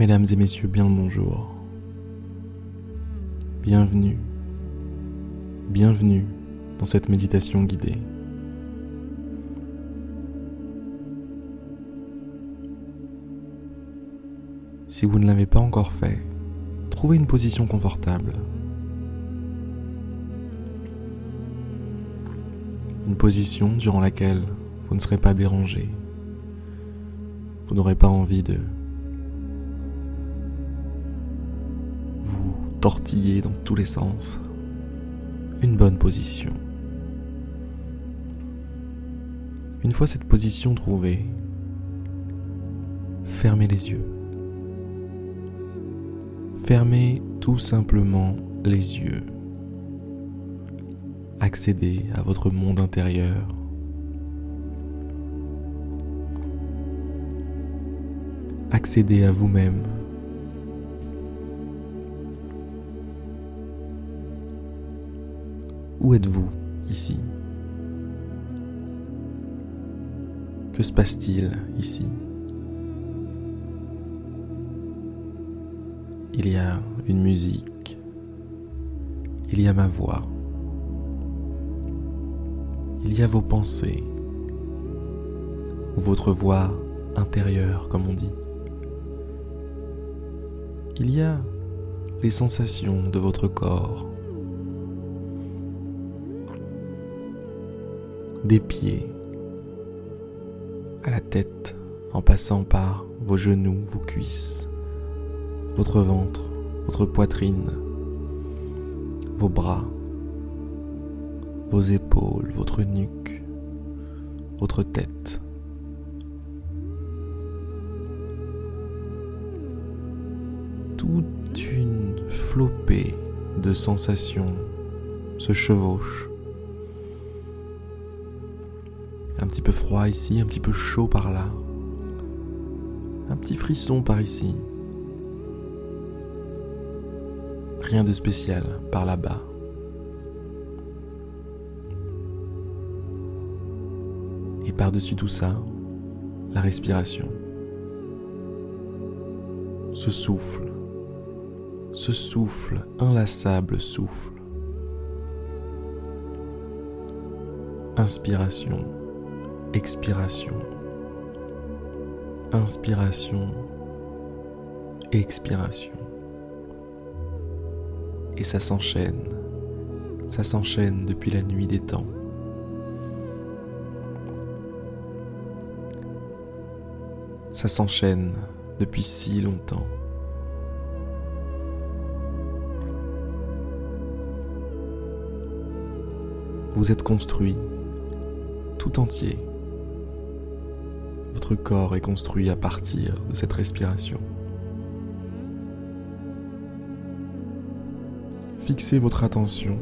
Mesdames et messieurs, bien le bonjour. Bienvenue, bienvenue dans cette méditation guidée. Si vous ne l'avez pas encore fait, trouvez une position confortable. Une position durant laquelle vous ne serez pas dérangé. Vous n'aurez pas envie de vous tortiller dans tous les sens. Une bonne position. Une fois cette position trouvée, fermez les yeux. Fermez tout simplement les yeux. Accédez à votre monde intérieur. Accédez à vous-même. Où êtes-vous ici? Que se passe-t-il ici? Il y a une musique. Il y a ma voix. Il y a vos pensées. Ou votre voix intérieure, comme on dit. Il y a les sensations de votre corps. Des pieds à la tête en passant par vos genoux, vos cuisses votre ventre, votre poitrine, vos bras, vos épaules, votre nuque, votre tête. Toute une flopée de sensations se chevauche. Petit peu froid ici, un petit peu chaud par là. Un petit frisson par ici. Rien de spécial par là-bas. Et par-dessus tout ça, la respiration. Ce souffle, ce souffle, inlassable souffle. Inspiration, expiration. Inspiration, expiration. Et ça s'enchaîne, ça s'enchaîne depuis la nuit des temps. Ça s'enchaîne depuis si longtemps. Vous êtes construit tout entier. Votre corps est construit à partir de cette respiration. fixez votre attention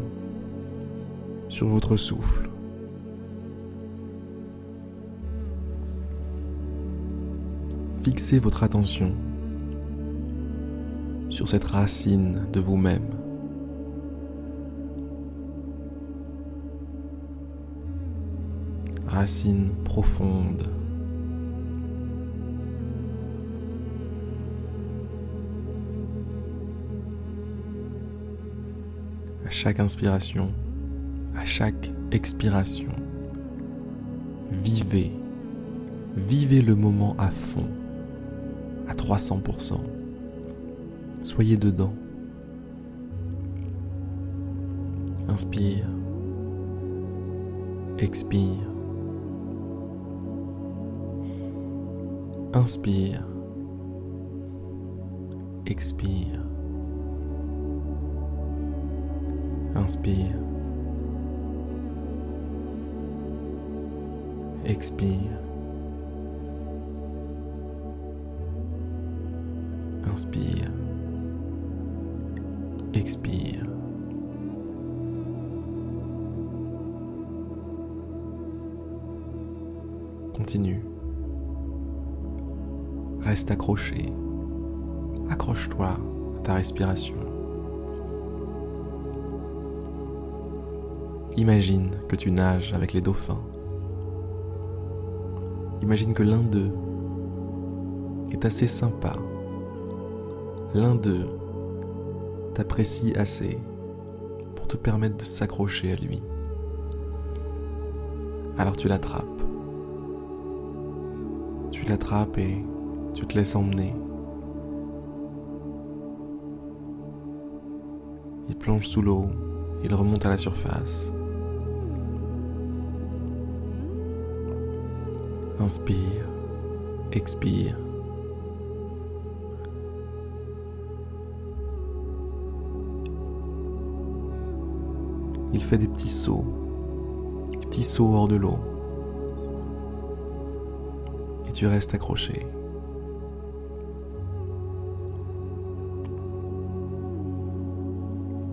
sur votre souffle. Fixez votre attention sur cette racine de vous-même. Racine profonde chaque inspiration, à chaque expiration. Vivez, vivez le moment à fond, à 300%. Soyez dedans. Inspire, expire. Inspire, expire. Inspire. Expire. Inspire. Expire. Continue. Reste accroché. Accroche-toi à ta respiration. Imagine que tu nages avec les dauphins. Imagine que l'un d'eux est assez sympa l'un d'eux t'apprécie assez pour te permettre de s'accrocher à lui. Alors tu l'attrapes. Tu l'attrapes et tu te laisses emmener. Il plonge sous l'eau, il remonte à la surface. Inspire, expire. Il fait des petits sauts, des petits sauts hors de l'eau. Et tu restes accroché.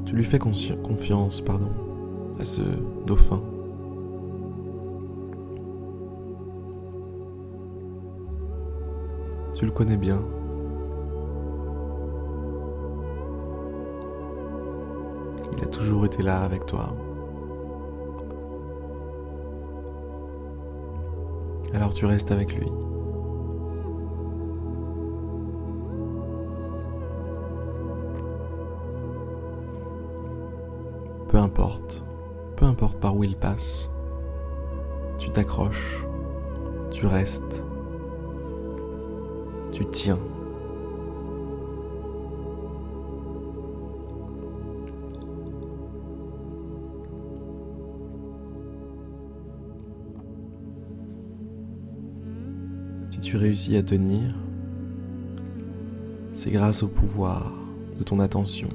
Tu lui fais confiance, pardon, à ce dauphin. Tu le connais bien. Il a toujours été là avec toi. Alors tu restes avec lui. Peu importe, peu importe par où il passe, tu t'accroches, tu restes, tu tiens. Si tu réussis à tenir, c'est grâce au pouvoir de ton attention.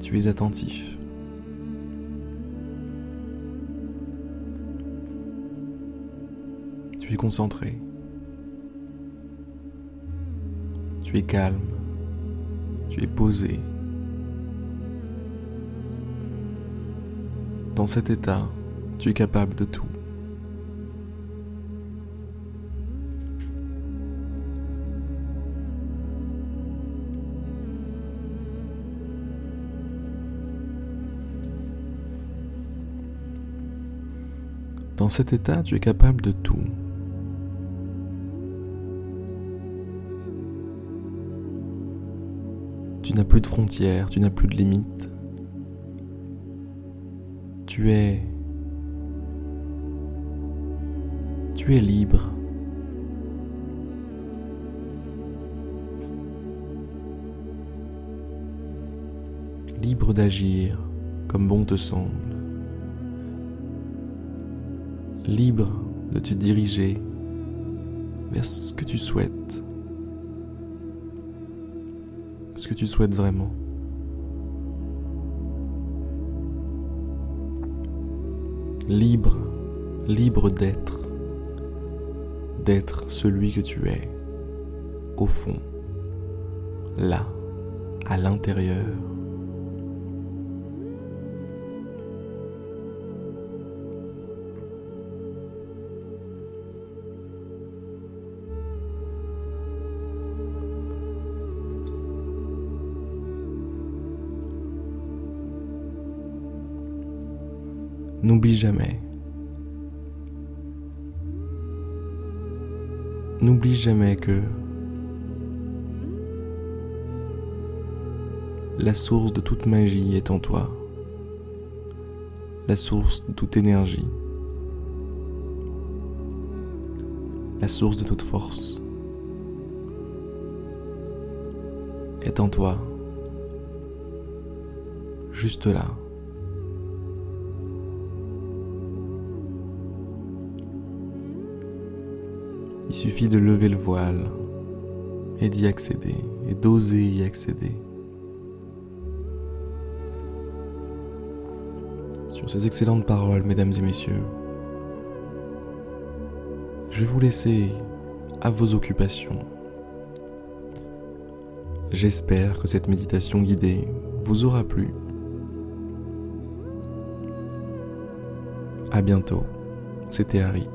Tu es attentif. Tu es concentré. Tu es calme. Tu es posé. Dans cet état, tu es capable de tout. Dans cet état, tu es capable de tout. Tu n'as plus de frontières, tu n'as plus de limites. Tu es... Tu es libre. Libre d'agir comme bon te semble libre de te diriger vers ce que tu souhaites, que tu souhaites vraiment. Libre, libre d'être, d'être celui que tu es, au fond, là, à l'intérieur. N'oublie jamais. N'oublie jamais que la source de toute magie est en toi. La source de toute énergie. La source de toute force est en toi. Juste là. Il suffit de lever le voile et d'y accéder, et d'oser y accéder. Sur ces excellentes paroles, mesdames et messieurs, je vais vous laisser à vos occupations. J'espère que cette méditation guidée vous aura plu. À bientôt, c'était Harry.